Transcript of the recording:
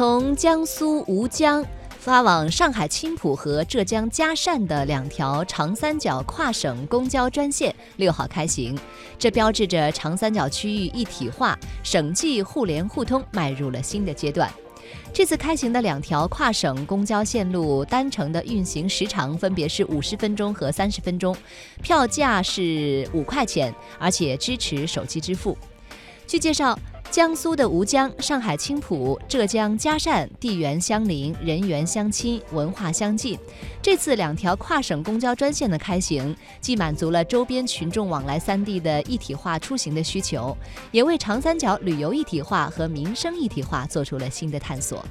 从江苏吴江发往上海青浦和浙江嘉善的两条长三角跨省公交专线六号开行，这标志着长三角区域一体化、省际互联互通迈入了新的阶段。这次开行的两条跨省公交线路单程的运行时长分别是五十分钟和三十分钟，票价是五块钱，而且支持手机支付。据介绍，江苏的吴江、上海青浦、浙江嘉善地缘相邻，人缘相亲，文化相近。这次两条跨省公交专线的开行，既满足了周边群众往来三地的一体化出行的需求，也为长三角旅游一体化和民生一体化做出了新的探索。